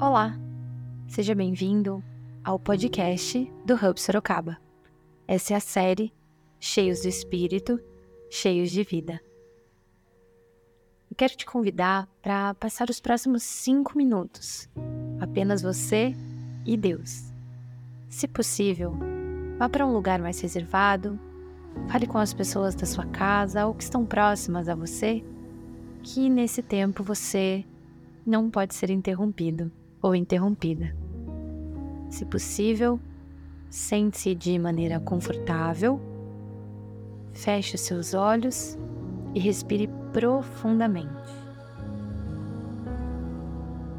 Olá, seja bem-vindo ao podcast do Hub Sorocaba. Essa é a série Cheios do Espírito, Cheios de Vida. Eu quero te convidar para passar os próximos cinco minutos, apenas você e Deus. Se possível, vá para um lugar mais reservado, fale com as pessoas da sua casa ou que estão próximas a você, que nesse tempo você não pode ser interrompido ou interrompida. Se possível, sente-se de maneira confortável, feche seus olhos e respire profundamente.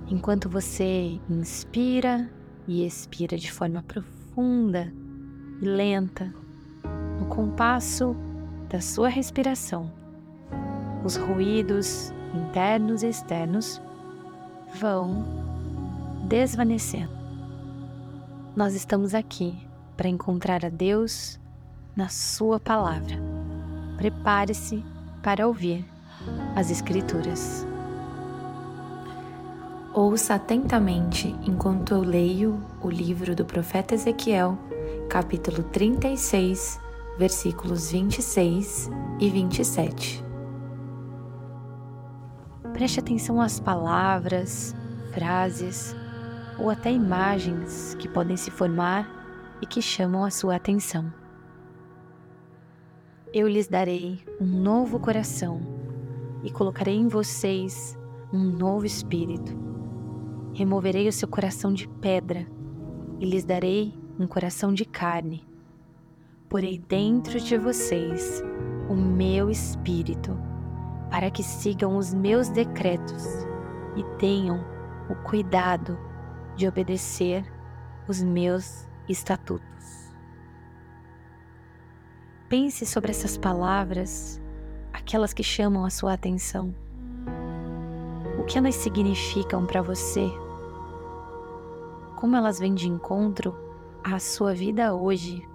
Enquanto você inspira e expira de forma profunda e lenta, no compasso da sua respiração, os ruídos internos e externos vão desvanecendo. Nós estamos aqui para encontrar a Deus na Sua palavra. Prepare-se para ouvir as Escrituras. Ouça atentamente enquanto eu leio o livro do profeta Ezequiel, capítulo 36, versículos 26 e 27. Preste atenção às palavras, frases ou até imagens que podem se formar e que chamam a sua atenção. Eu lhes darei um novo coração e colocarei em vocês um novo espírito. Removerei o seu coração de pedra e lhes darei um coração de carne. Porei dentro de vocês o meu espírito para que sigam os meus decretos e tenham o cuidado de obedecer os meus estatutos. Pense sobre essas palavras, aquelas que chamam a sua atenção. O que elas significam para você? Como elas vêm de encontro à sua vida hoje?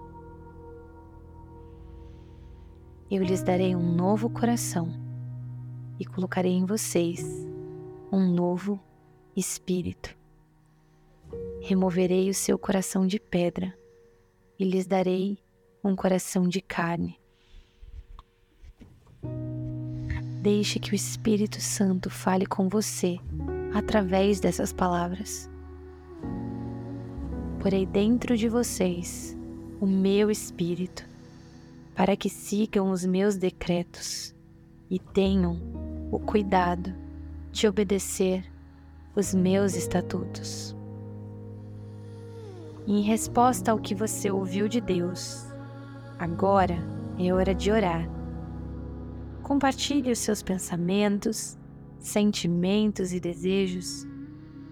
Eu lhes darei um novo coração e colocarei em vocês um novo espírito. Removerei o seu coração de pedra e lhes darei um coração de carne. Deixe que o Espírito Santo fale com você através dessas palavras. Porei dentro de vocês o meu espírito, para que sigam os meus decretos e tenham o cuidado de obedecer os meus estatutos. Em resposta ao que você ouviu de Deus, agora é hora de orar. Compartilhe os seus pensamentos, sentimentos e desejos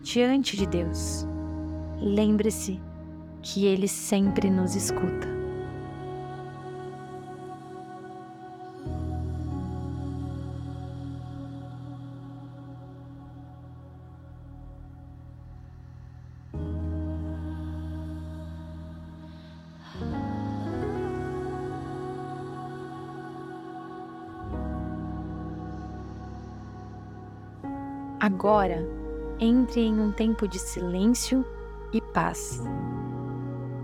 diante de Deus. Lembre-se que Ele sempre nos escuta. Agora, entre em um tempo de silêncio e paz.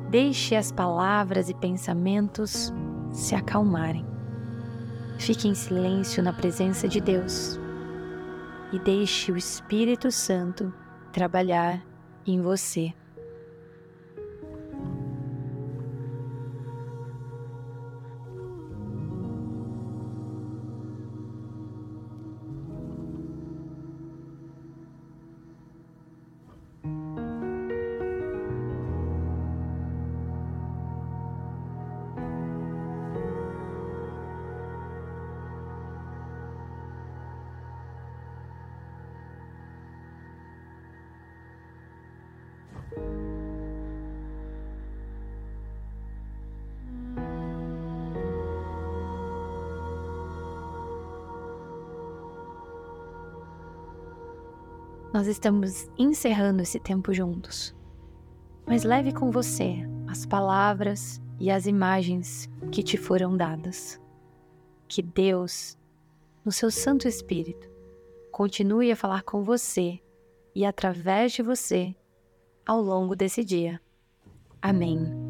Deixe as palavras e pensamentos se acalmarem. Fique em silêncio na presença de Deus e deixe o Espírito Santo trabalhar em você. Nós estamos encerrando esse tempo juntos. Mas leve com você as palavras e as imagens que te foram dadas. Que Deus, no seu Santo Espírito, continue a falar com você e através de você ao longo desse dia. Amém.